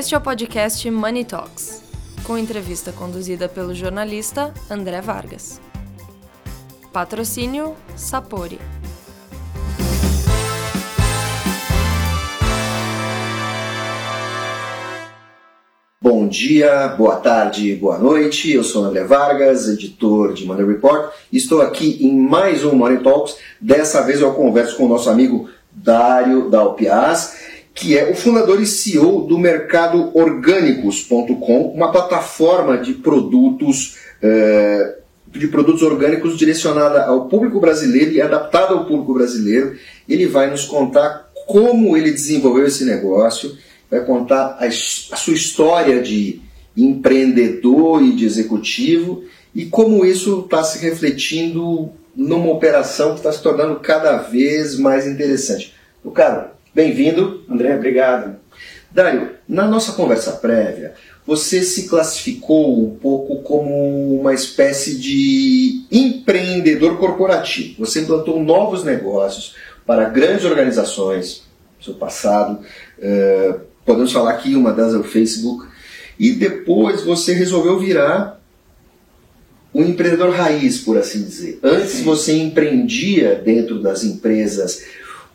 Este é o podcast Money Talks, com entrevista conduzida pelo jornalista André Vargas. Patrocínio Sapori. Bom dia, boa tarde, boa noite. Eu sou André Vargas, editor de Money Report. Estou aqui em mais um Money Talks. Dessa vez eu converso com o nosso amigo Dário Dalpiaz, que é o fundador e CEO do mercado orgânicos.com, uma plataforma de produtos eh, de produtos orgânicos direcionada ao público brasileiro e adaptada ao público brasileiro. Ele vai nos contar como ele desenvolveu esse negócio vai contar a, a sua história de empreendedor e de executivo e como isso está se refletindo numa operação que está se tornando cada vez mais interessante. O cara, bem-vindo. André, obrigado. Dário, na nossa conversa prévia, você se classificou um pouco como uma espécie de empreendedor corporativo. Você implantou novos negócios para grandes organizações, seu passado, uh, podemos falar que uma das é o Facebook, e depois você resolveu virar um empreendedor raiz, por assim dizer. Antes Sim. você empreendia dentro das empresas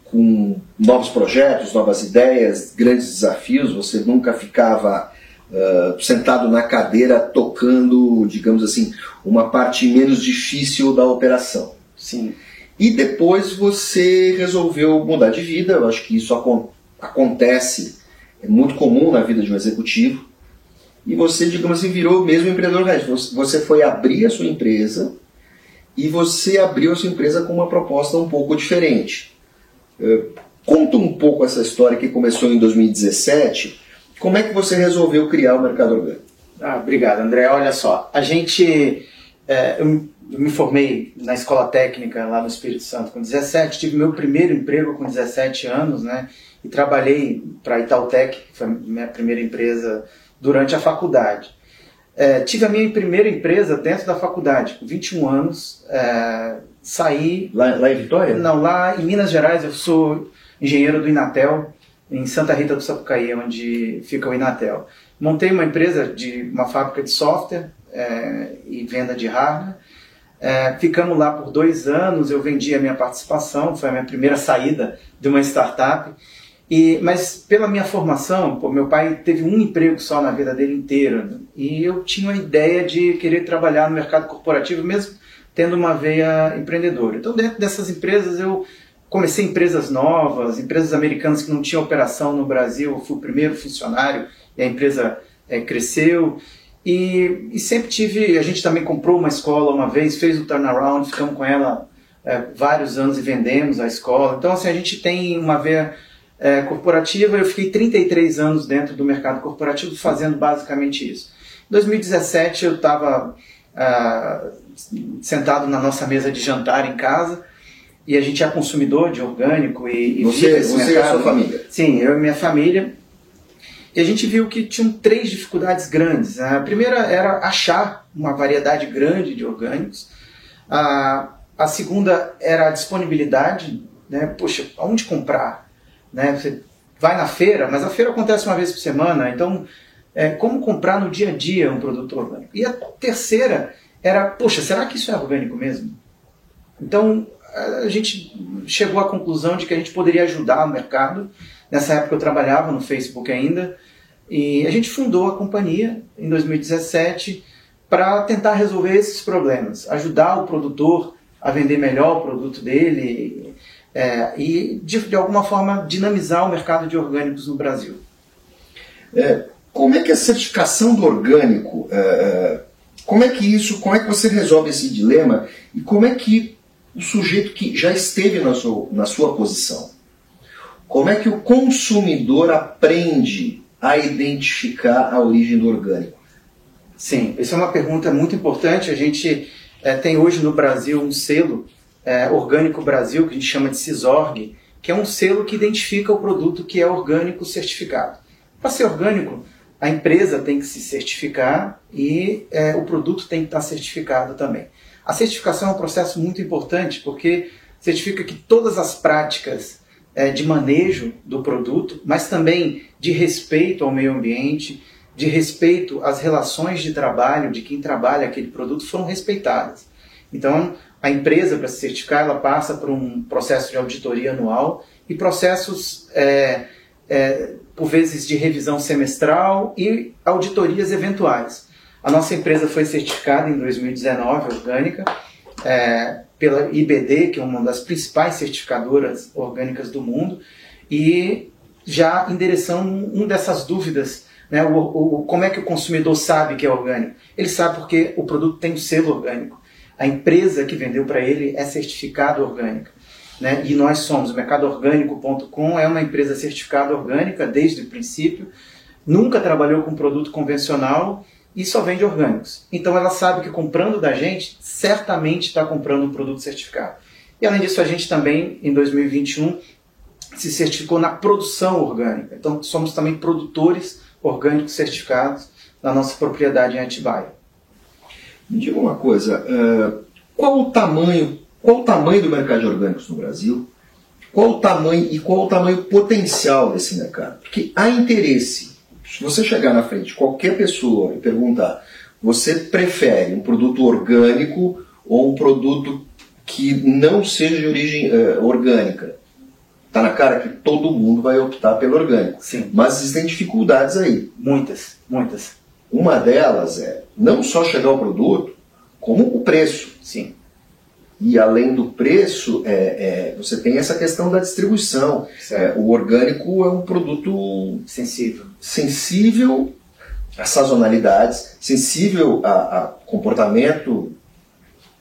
com novos projetos, novas ideias, grandes desafios, você nunca ficava uh, sentado na cadeira tocando, digamos assim, uma parte menos difícil da operação. Sim. E depois você resolveu mudar de vida, eu acho que isso acontece é muito comum na vida de um executivo, e você, digamos assim, virou mesmo empreendedor. Você foi abrir a sua empresa e você abriu a sua empresa com uma proposta um pouco diferente. É, conta um pouco essa história que começou em 2017. Como é que você resolveu criar o mercado orgânico? Ah, obrigado, André. Olha só, a gente. É, eu me formei na escola técnica lá no Espírito Santo com 17, tive meu primeiro emprego com 17 anos, né? e trabalhei para a Itautec, que foi a minha primeira empresa, durante a faculdade. É, tive a minha primeira empresa dentro da faculdade, com 21 anos, é, saí... Lá, lá em Vitória? Não, lá em Minas Gerais, eu sou engenheiro do Inatel, em Santa Rita do Sapucaí, onde fica o Inatel. Montei uma empresa de uma fábrica de software é, e venda de hardware. É, ficamos lá por dois anos, eu vendi a minha participação, foi a minha primeira saída de uma startup. E, mas pela minha formação, pô, meu pai teve um emprego só na vida dele inteira e eu tinha a ideia de querer trabalhar no mercado corporativo mesmo tendo uma veia empreendedora. Então dentro dessas empresas eu comecei empresas novas, empresas americanas que não tinham operação no Brasil, eu fui o primeiro funcionário e a empresa é, cresceu. E, e, sempre tive, a gente também comprou uma escola uma vez, fez o turnaround, ficamos com ela é, vários anos e vendemos a escola. Então assim, a gente tem uma veia é, corporativa, eu fiquei 33 anos dentro do mercado corporativo fazendo basicamente isso. Em 2017 eu estava ah, sentado na nossa mesa de jantar em casa e a gente é consumidor de orgânico e, e você, você mercado. e a sua família? Sim, eu e minha família. E a gente viu que tinham três dificuldades grandes. A primeira era achar uma variedade grande de orgânicos. A, a segunda era a disponibilidade. Né? Poxa, onde comprar? Né? Você vai na feira, mas a feira acontece uma vez por semana, então é, como comprar no dia a dia um produto orgânico? E a terceira era, poxa, será que isso é orgânico mesmo? Então a gente chegou à conclusão de que a gente poderia ajudar o mercado. Nessa época eu trabalhava no Facebook ainda e a gente fundou a companhia em 2017 para tentar resolver esses problemas, ajudar o produtor a vender melhor o produto dele, é, e, de, de, alguma forma, dinamizar o mercado de orgânicos no Brasil. É, como é que a certificação do orgânico, é, é, como é que isso, como é que você resolve esse dilema e como é que o sujeito que já esteve na sua, na sua posição, como é que o consumidor aprende a identificar a origem do orgânico? Sim, essa é uma pergunta muito importante. A gente é, tem hoje no Brasil um selo é, Orgânico Brasil, que a gente chama de CISORG, que é um selo que identifica o produto que é orgânico certificado. Para ser orgânico, a empresa tem que se certificar e é, o produto tem que estar certificado também. A certificação é um processo muito importante porque certifica que todas as práticas é, de manejo do produto, mas também de respeito ao meio ambiente, de respeito às relações de trabalho de quem trabalha aquele produto foram respeitadas. Então, a empresa, para se certificar, ela passa por um processo de auditoria anual e processos, é, é, por vezes, de revisão semestral e auditorias eventuais. A nossa empresa foi certificada em 2019, orgânica, é, pela IBD, que é uma das principais certificadoras orgânicas do mundo, e já endereçando um dessas dúvidas, né, o, o, como é que o consumidor sabe que é orgânico? Ele sabe porque o produto tem um selo orgânico. A empresa que vendeu para ele é certificada orgânica. Né? E nós somos, o mercadoorgânico.com é uma empresa certificada orgânica desde o princípio, nunca trabalhou com produto convencional e só vende orgânicos. Então ela sabe que comprando da gente, certamente está comprando um produto certificado. E além disso, a gente também, em 2021, se certificou na produção orgânica. Então somos também produtores orgânicos certificados na nossa propriedade em Atibaia. Me diga uma coisa, uh, qual o tamanho, qual o tamanho do mercado de orgânicos no Brasil? Qual o tamanho e qual o tamanho potencial desse mercado? Porque há interesse se você chegar na frente de qualquer pessoa e perguntar, você prefere um produto orgânico ou um produto que não seja de origem uh, orgânica? Está na cara que todo mundo vai optar pelo orgânico. Sim. Mas existem dificuldades aí. Muitas, muitas. Uma delas é não só chegar ao produto, como o preço. Sim. E além do preço, é, é, você tem essa questão da distribuição. É, o orgânico é um produto sensível, sensível a sazonalidades, sensível a, a comportamento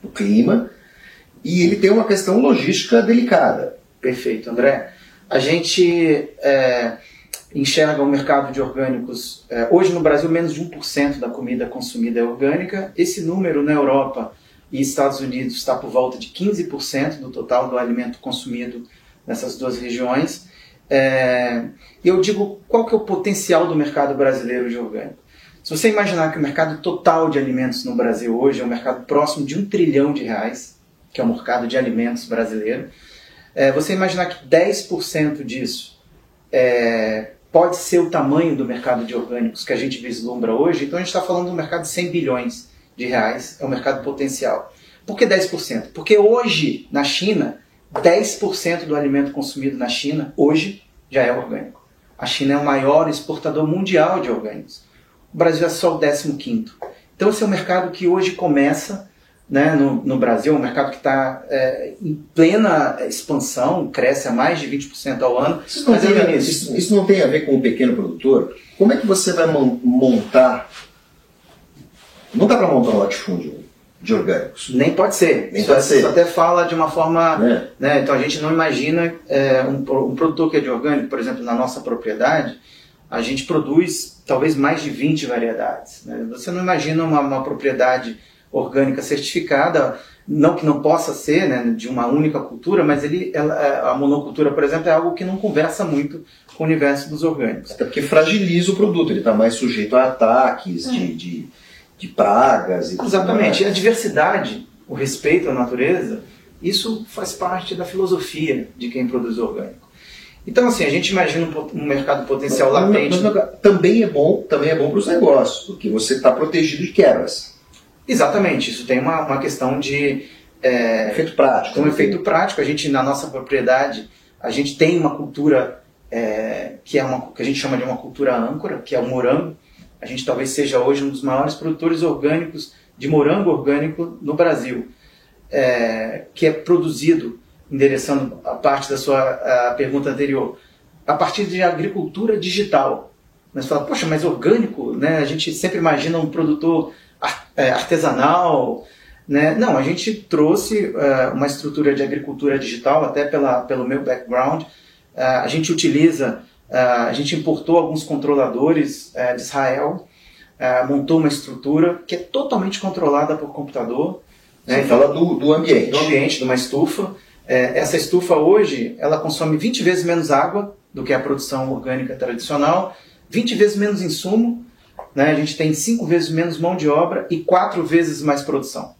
do clima, e ele tem uma questão logística delicada. Perfeito, André. A gente é, enxerga o mercado de orgânicos. É, hoje no Brasil, menos de 1% da comida consumida é orgânica. Esse número na Europa e Estados Unidos está por volta de 15% do total do alimento consumido nessas duas regiões. É, eu digo qual que é o potencial do mercado brasileiro de orgânico. Se você imaginar que o mercado total de alimentos no Brasil hoje é um mercado próximo de um trilhão de reais, que é o mercado de alimentos brasileiro, é, você imaginar que 10% disso é, pode ser o tamanho do mercado de orgânicos que a gente vislumbra hoje, então a gente está falando de um mercado de 100 bilhões de reais é o mercado potencial. Por que 10%? Porque hoje, na China, 10% do alimento consumido na China, hoje, já é orgânico. A China é o maior exportador mundial de orgânicos. O Brasil é só o 15 Então esse é um mercado que hoje começa né, no, no Brasil, é um mercado que está é, em plena expansão, cresce a mais de 20% ao ano. Isso não, tem, é isso, isso não tem a ver com o pequeno produtor? Como é que você vai montar não dá para montar um latifúndio de orgânicos. Nem pode ser. Nem isso, pode ser. Isso até fala de uma forma. É. Né, então a gente não imagina é, um, um, produtor que é de orgânico, por exemplo, na nossa propriedade, a gente produz talvez mais de 20 variedades. Né? Você não imagina uma, uma, propriedade orgânica certificada, não que não possa ser né, de uma única cultura, mas ele, ela, é, a monocultura, por exemplo, é algo que não conversa muito com o universo dos orgânicos. Até porque fragiliza o produto, ele está mais sujeito a ataques é. de de pragas e Exatamente. E a diversidade, o respeito à natureza, isso faz parte da filosofia de quem produz orgânico. Então, assim, a gente imagina um, mercado potencial mas, latente. Mas, mas, também é bom, também é bom para os negócios, porque você está protegido de quebras. Exatamente. Isso tem uma, uma questão de é, efeito prático. Um efeito prático. A gente na nossa propriedade, a gente tem uma cultura é, que é uma que a gente chama de uma cultura âncora, que é o morango. A gente talvez seja hoje um dos maiores produtores orgânicos de morango orgânico no Brasil, é, que é produzido, endereçando a parte da sua pergunta anterior, a partir de agricultura digital. Mas fala, poxa, mas orgânico, né? A gente sempre imagina um produtor é, artesanal, né? Não, a gente trouxe uh, uma estrutura de agricultura digital, até pela, pelo meu background. Uh, a gente utiliza a gente importou alguns controladores uh, de Israel, uh, montou uma estrutura que é totalmente controlada por computador. Né? Você fala do, do ambiente. Do ambiente, de uma estufa. É, essa estufa hoje, ela consome 20 vezes menos água do que a produção orgânica tradicional, 20 vezes menos insumo, né? a gente tem 5 vezes menos mão de obra e 4 vezes mais produção.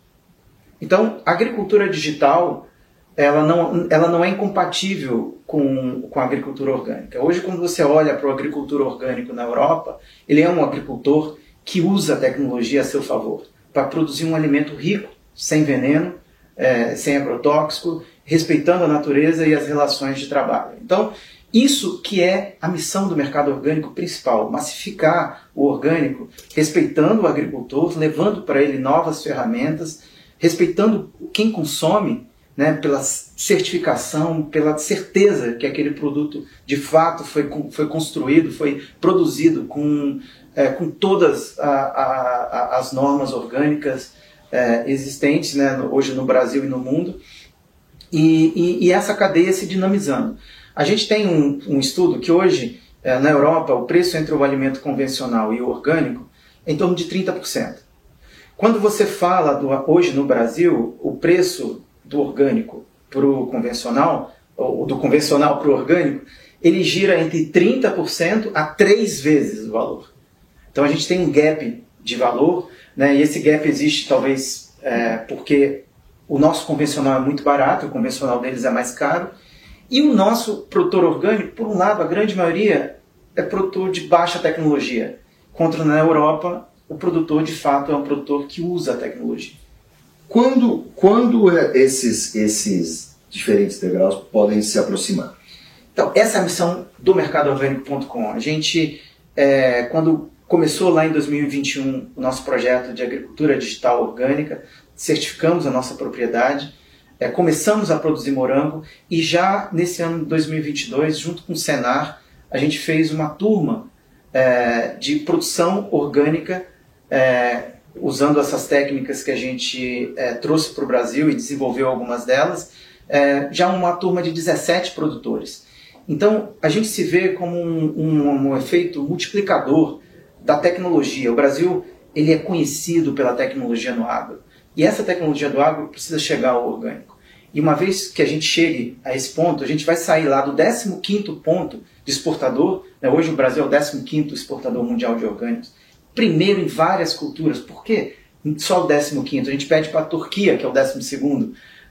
Então, a agricultura digital ela não, ela não é incompatível com, com a agricultura orgânica. Hoje, quando você olha para o agricultor orgânico na Europa, ele é um agricultor que usa a tecnologia a seu favor para produzir um alimento rico, sem veneno, é, sem agrotóxico, respeitando a natureza e as relações de trabalho. Então, isso que é a missão do mercado orgânico principal, massificar o orgânico, respeitando o agricultor, levando para ele novas ferramentas, respeitando quem consome né, pela certificação, pela certeza que aquele produto de fato foi, foi construído, foi produzido com, é, com todas a, a, a, as normas orgânicas é, existentes né, hoje no Brasil e no mundo, e, e, e, essa cadeia se dinamizando. A gente tem um, um estudo que hoje, é, na Europa, o preço entre o alimento convencional e o orgânico é em torno de 30%. Quando você fala do, hoje no Brasil, o preço do orgânico para o convencional, ou do convencional para o orgânico, ele gira entre 30% a três vezes o valor. Então a gente tem um gap de valor, né, e esse gap existe talvez é, porque o nosso convencional é muito barato, o convencional deles é mais caro, e o nosso produtor orgânico, por um lado, a grande maioria é produtor de baixa tecnologia, contra na Europa o produtor de fato é um produtor que usa a tecnologia. Quando, quando é esses, esses diferentes degraus podem se aproximar? Então, essa é a missão do mercadoorgânico.com. A gente, é, quando começou lá em 2021 o nosso projeto de agricultura digital orgânica, certificamos a nossa propriedade, é, começamos a produzir morango e já nesse ano de 2022, junto com o Senar, a gente fez uma turma é, de produção orgânica é, usando essas técnicas que a gente é, trouxe para o Brasil e desenvolveu algumas delas, é, já uma turma de 17 produtores. Então, a gente se vê como um, um, um, efeito multiplicador da tecnologia. O Brasil ele é conhecido pela tecnologia no agro. E essa tecnologia do agro precisa chegar ao orgânico. E uma vez que a gente chegue a esse ponto, a gente vai sair lá do 15º ponto de exportador. Né? Hoje o Brasil é o 15º exportador mundial de orgânicos primeiro em várias culturas. Por quê? Só o 15 A gente pede para a Turquia, que é o 12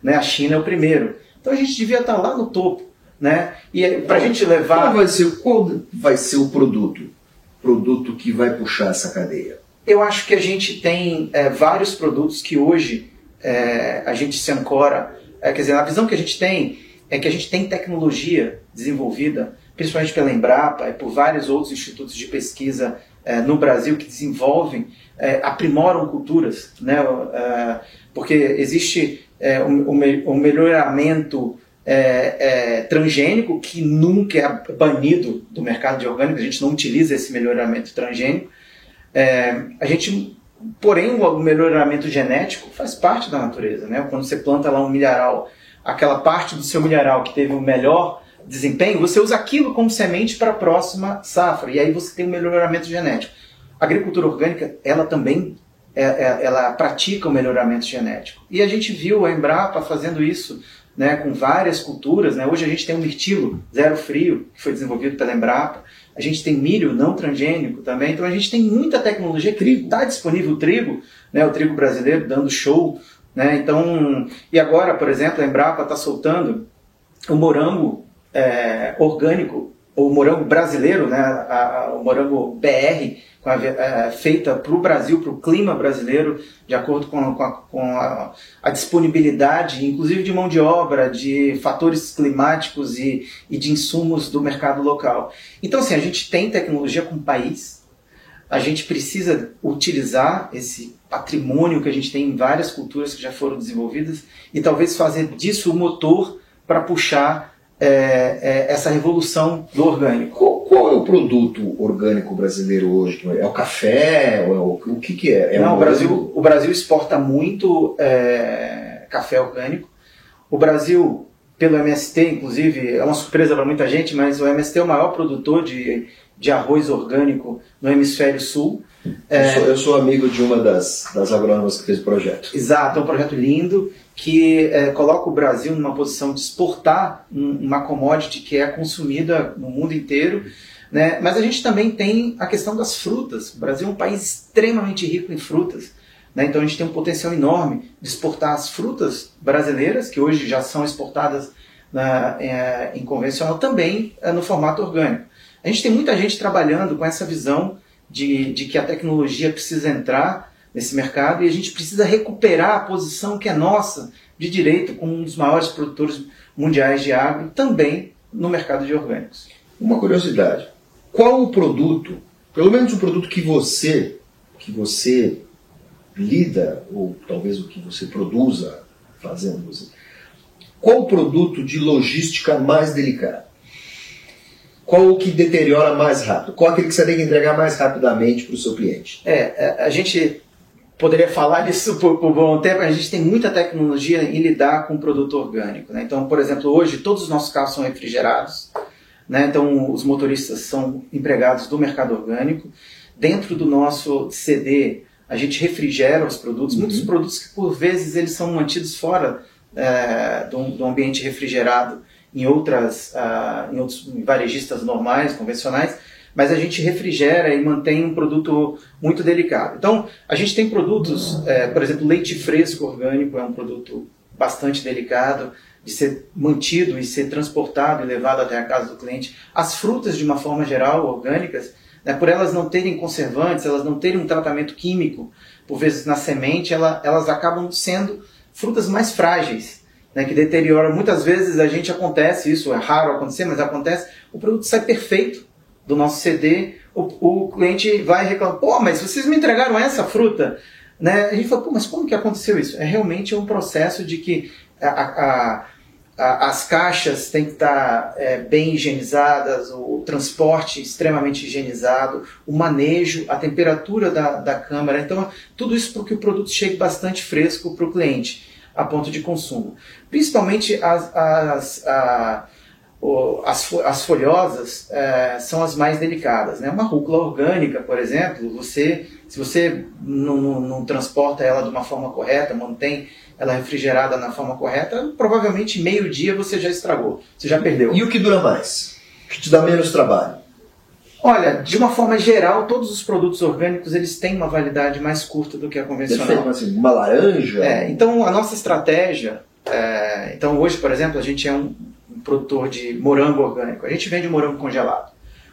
né? A China é o primeiro. Então a gente devia estar lá no topo. Né? E para a gente levar. Qual vai, ser, qual vai ser o produto? Produto que vai puxar essa cadeia? Eu acho que a gente tem é, vários produtos que hoje é, a gente se ancora. É, quer dizer, a visão que a gente tem é que a gente tem tecnologia desenvolvida, principalmente pela Embrapa e por vários outros institutos de pesquisa é, no Brasil que desenvolvem, é, aprimoram culturas, né? É, porque existe é, um, um, melhoramento é, é, transgênico que nunca é banido do mercado de orgânicos, a gente não utiliza esse melhoramento transgênico. a gente, porém, o melhoramento genético faz parte da natureza, né? Quando você planta lá um milharal, aquela parte do seu milharal que teve o melhor desempenho, você usa aquilo como semente para a próxima safra. E aí você tem um melhoramento genético. A agricultura orgânica, ela também é, é, ela pratica o melhoramento genético. E a gente viu a Embrapa fazendo isso né, com várias culturas. Né? Hoje a gente tem o mirtilo zero frio, que foi desenvolvido pela Embrapa. A gente tem milho não transgênico também. Então a gente tem muita tecnologia está disponível o trigo, né, o trigo brasileiro dando show. Né? Então, e agora, por exemplo, a Embrapa está soltando o morango é, orgânico, o morango brasileiro, né, a, a, o morango BR, a, é, feita para o Brasil, para o clima brasileiro, de acordo com, com, com a, disponibilidade, inclusive de mão de obra, de fatores climáticos e, e de insumos do mercado local. Então, assim, a gente tem tecnologia com o país, a gente precisa utilizar esse patrimônio que a gente tem em várias culturas que já foram desenvolvidas e talvez fazer disso o motor para puxar é, é, essa revolução do orgânico. Qual, qual, é o produto orgânico brasileiro hoje? É o café? É o, o que, que é? é Não, o, Brasil, o Brasil exporta muito é, café orgânico. O Brasil, pelo MST, inclusive, é uma surpresa para muita gente, mas o MST é o maior produtor de, de arroz orgânico no hemisfério sul. Eu sou, eu, sou, amigo de uma das, das agrônomas que fez o projeto. Exato, é um projeto lindo que é, coloca o Brasil numa posição de exportar uma commodity que é consumida no mundo inteiro. Né? Mas a gente também tem a questão das frutas. O Brasil é um país extremamente rico em frutas. Né? Então a gente tem um potencial enorme de exportar as frutas brasileiras, que hoje já são exportadas na, é, em convencional, também é, no formato orgânico. A gente tem muita gente trabalhando com essa visão de, de que a tecnologia precisa entrar nesse mercado e a gente precisa recuperar a posição que é nossa de direito como um dos maiores produtores mundiais de água e também no mercado de orgânicos. Uma curiosidade, qual o produto, pelo menos o produto que você, que você lida, ou talvez o que você produza fazendo, você, qual o produto de logística mais delicado? Qual o que deteriora mais rápido? Qual aquele que você tem que entregar mais rapidamente para o seu cliente? É, é, a gente poderia falar disso por, por bom tempo, a gente tem muita tecnologia em lidar com produto orgânico. Né? Então, por exemplo, hoje todos os nossos carros são refrigerados, né? então os motoristas são empregados do mercado orgânico. Dentro do nosso CD, a gente refrigera os produtos, uhum. muitos produtos que por vezes eles são mantidos fora é, do, do, ambiente refrigerado em outras, uh, em outros varejistas normais, convencionais, mas a gente refrigera e mantém um produto muito delicado. Então, a gente tem produtos, é, por exemplo, leite fresco orgânico é um produto bastante delicado de ser mantido e ser transportado e levado até a casa do cliente. As frutas, de uma forma geral, orgânicas, né, por elas não terem conservantes, elas não terem um tratamento químico, por vezes na semente, ela, elas acabam sendo frutas mais frágeis, né, que deterioram. Muitas vezes a gente acontece, isso é raro acontecer, mas acontece, o produto sai perfeito, do nosso CD, o, o cliente vai reclamar, pô, mas vocês me entregaram essa fruta, né? A gente fala, pô, mas como que aconteceu isso? É realmente um processo de que a, a, a, as caixas têm que estar é, bem higienizadas, o transporte extremamente higienizado, o manejo, a temperatura da, da câmara. Então, tudo isso para que o produto chegue bastante fresco para o cliente, a ponto de consumo. Principalmente as, as, as, as folhosas é, são as mais delicadas. Né? Uma rúcula orgânica, por exemplo, você, se você não, não, não, transporta ela de uma forma correta, mantém ela refrigerada na forma correta, provavelmente meio dia você já estragou, você já perdeu. E o que dura mais? O que te dá menos trabalho? Olha, de uma forma geral, todos os produtos orgânicos eles têm uma validade mais curta do que a convencional. Perfeito, assim, uma laranja? É, então a nossa estratégia, é, então hoje, por exemplo, a gente é um, produtor de morango orgânico. A gente vende morango congelado.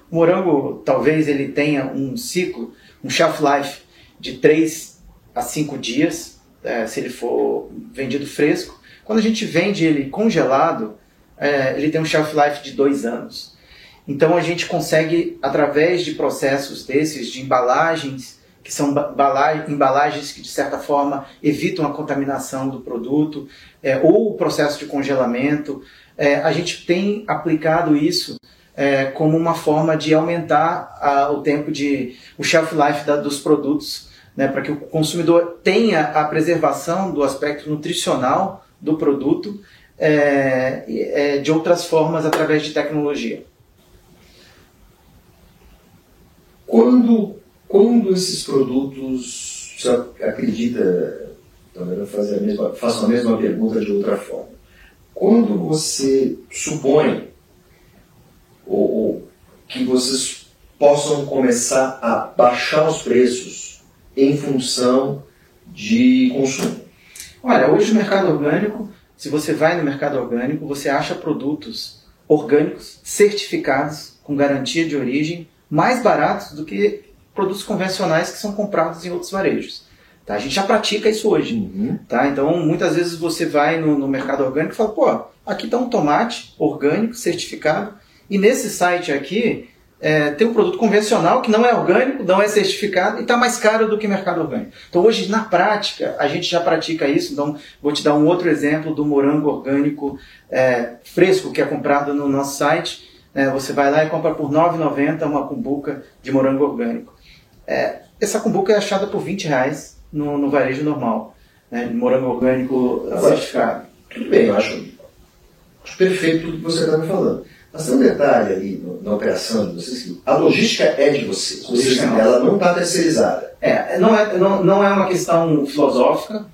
O morango, talvez ele tenha um ciclo, um shelf life de 3 a 5 dias, é, se ele for vendido fresco. Quando a gente vende ele congelado, é, ele tem um shelf life de 2 anos. Então a gente consegue, através de processos desses, de embalagens, que são embalagens que de certa forma evitam a contaminação do produto, é, ou o processo de congelamento, é, a gente tem aplicado isso é, como uma forma de aumentar a, o tempo de o shelf life da, dos produtos, né, para que o consumidor tenha a preservação do aspecto nutricional do produto é, é de outras formas através de tecnologia. Quando, quando esses produtos, você acredita, talvez faça a mesma, faço a mesma pergunta de outra forma quando você supõe ou, ou, que vocês possam começar a baixar os preços em função de consumo? Olha, hoje o mercado orgânico, se você vai no mercado orgânico, você acha produtos orgânicos certificados com garantia de origem mais baratos do que produtos convencionais que são comprados em outros varejos. Tá? A gente já pratica isso hoje. Uhum. Tá? Então, muitas vezes você vai no, no mercado orgânico e fala, pô, aqui está um tomate orgânico, certificado, e nesse site aqui é, tem um produto convencional que não é orgânico, não é certificado e está mais caro do que mercado orgânico. Então hoje, na prática, a gente já pratica isso. Então, vou te dar um outro exemplo do morango orgânico é, fresco que é comprado no nosso site. É, você vai lá e compra por R$ 9,90 uma cumbuca de morango orgânico. É, essa cumbuca é achada por 20 reais no, no varejo normal, né, morango orgânico certificado. Tudo bem, eu acho, acho perfeito tudo que você está me falando. Mas tem um detalhe ali na operação de vocês, a logística é de vocês, ela não está terceirizada. É, não é, não, não é uma questão filosófica,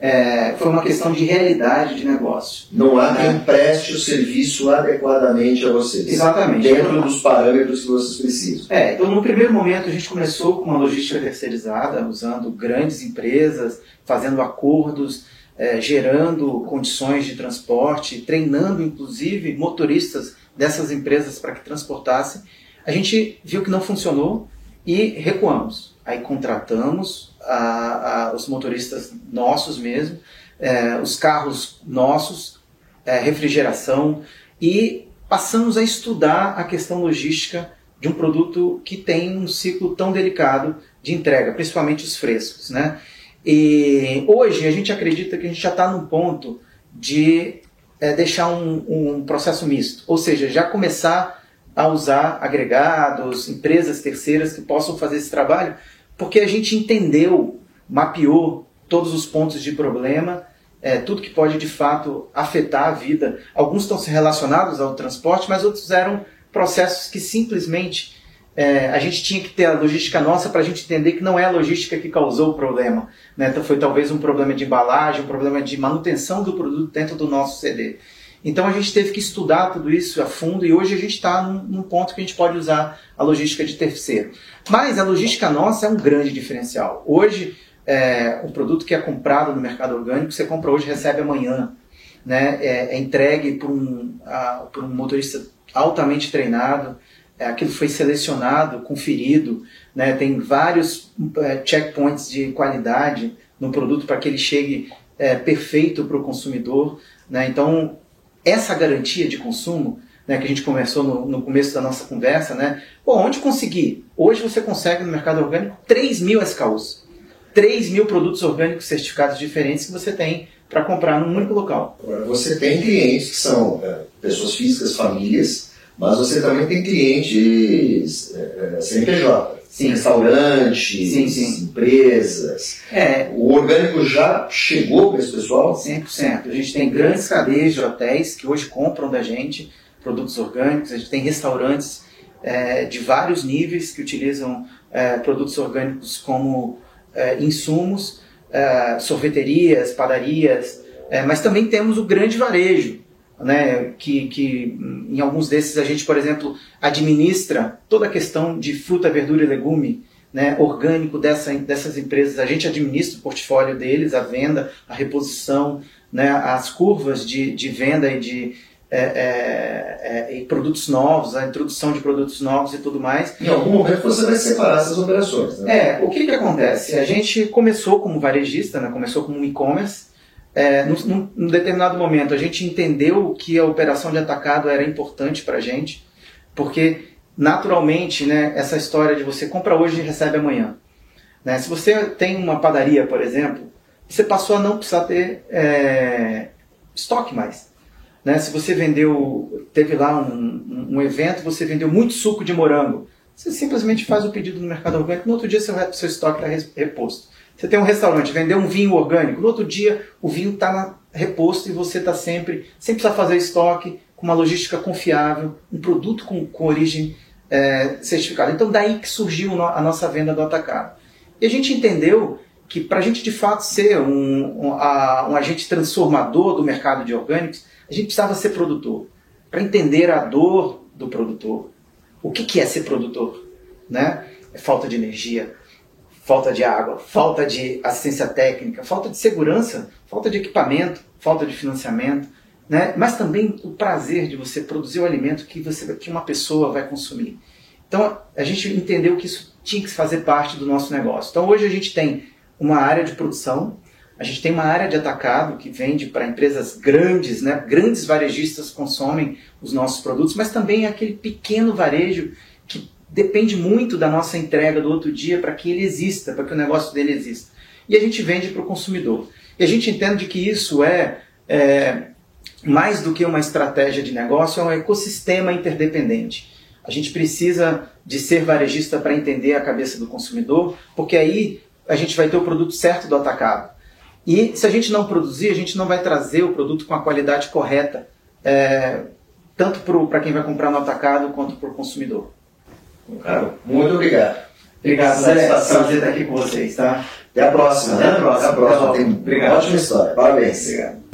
é, foi uma questão de realidade de negócio. Não há quem preste o serviço adequadamente a vocês. Exatamente. Dentro dos parâmetros que vocês precisam. É, então no primeiro momento a gente começou com uma logística terceirizada, usando grandes empresas, fazendo acordos, é, gerando condições de transporte, treinando inclusive motoristas dessas empresas para que transportassem. A gente viu que não funcionou e recuamos. Aí contratamos a, a, os motoristas nossos mesmo, é, os carros nossos, é, refrigeração e passamos a estudar a questão logística de um produto que tem um ciclo tão delicado de entrega, principalmente os frescos, né? E hoje a gente acredita que a gente já está num ponto de é, deixar um, um processo misto, ou seja, já começar a usar agregados, empresas terceiras que possam fazer esse trabalho, porque a gente entendeu, mapeou todos os pontos de problema, é, tudo que pode de fato afetar a vida. Alguns estão relacionados ao transporte, mas outros eram processos que simplesmente é, a gente tinha que ter a logística nossa para a gente entender que não é a logística que causou o problema. Né? Então foi talvez um problema de embalagem, um problema de manutenção do produto dentro do nosso CD. Então a gente teve que estudar tudo isso a fundo e hoje a gente está num, num, ponto que a gente pode usar a logística de terceiro. Mas a logística nossa é um grande diferencial. Hoje, é, o produto que é comprado no mercado orgânico, você compra hoje recebe amanhã. Né? É, é entregue por um, a, por um motorista altamente treinado, é, aquilo foi selecionado, conferido, né? tem vários é, checkpoints de qualidade no produto para que ele chegue é, perfeito para o consumidor. Né? Então, essa garantia de consumo, né, que a gente começou no, no, começo da nossa conversa, né? Pô, onde conseguir? Hoje você consegue no mercado orgânico 3 mil SKUs. 3 mil produtos orgânicos certificados diferentes que você tem para comprar num único local. Você tem clientes que são é, pessoas físicas, famílias, mas você também tem clientes é, é CNPJ. Sim. restaurantes, sim, sim. empresas. É. O orgânico já chegou para esse pessoal? 100%. A gente tem grandes cadeias de hotéis que hoje compram da gente produtos orgânicos, a gente tem restaurantes é, de vários níveis que utilizam é, produtos orgânicos como é, insumos, é, sorveterias, padarias, é, mas também temos o grande varejo, né, que, que em alguns desses a gente, por exemplo, administra toda a questão de fruta, verdura e legume né, orgânico dessa, dessas empresas. A gente administra o portfólio deles, a venda, a reposição, né, as curvas de, de venda e de é, é, é, produtos novos, a introdução de produtos novos e tudo mais. Em algum momento você vai separar essas operações. Né? É, o que, que acontece? A gente começou como varejista, né, começou como e-commerce, é, num, num, determinado momento a gente entendeu que a operação de atacado era importante para a gente, porque naturalmente né, essa história de você compra hoje e recebe amanhã. Né? Se você tem uma padaria, por exemplo, você passou a não precisar ter é, estoque mais. Né? Se você vendeu, teve lá um, um, evento, você vendeu muito suco de morango, você simplesmente faz o pedido no mercado orgânico, no outro dia seu, seu estoque está reposto. Você tem um restaurante, vendeu um vinho orgânico, no outro dia o vinho está reposto e você está sempre, sem precisar fazer estoque, com uma logística confiável, um produto com, com origem é, certificada. Então daí que surgiu a nossa venda do atacado. E a gente entendeu que para a gente de fato ser um, um, a, um agente transformador do mercado de orgânicos, a gente precisava ser produtor. Para entender a dor do produtor. O que, que é ser produtor? Né? É falta de energia, falta de água, falta de assistência técnica, falta de segurança, falta de equipamento, falta de financiamento, né? mas também o prazer de você produzir o alimento que, você, que uma pessoa vai consumir. Então a gente entendeu que isso tinha que fazer parte do nosso negócio. Então hoje a gente tem uma área de produção, a gente tem uma área de atacado que vende para empresas grandes, né? grandes varejistas consomem os nossos produtos, mas também aquele pequeno varejo depende muito da nossa entrega do outro dia para que ele exista, para que o negócio dele exista. E a gente vende para o consumidor. E a gente entende que isso é, é mais do que uma estratégia de negócio, é um ecossistema interdependente. A gente precisa de ser varejista para entender a cabeça do consumidor, porque aí a gente vai ter o produto certo do atacado. E se a gente não produzir, a gente não vai trazer o produto com a qualidade correta, é, tanto para quem vai comprar no atacado quanto para o consumidor. Cara, muito obrigado. Obrigado, satisfação de estar aqui com vocês, tá? Até a próxima, né? Até a próxima. Até a próxima. Tem uma Obrigado. ótima história. Parabéns. Obrigado.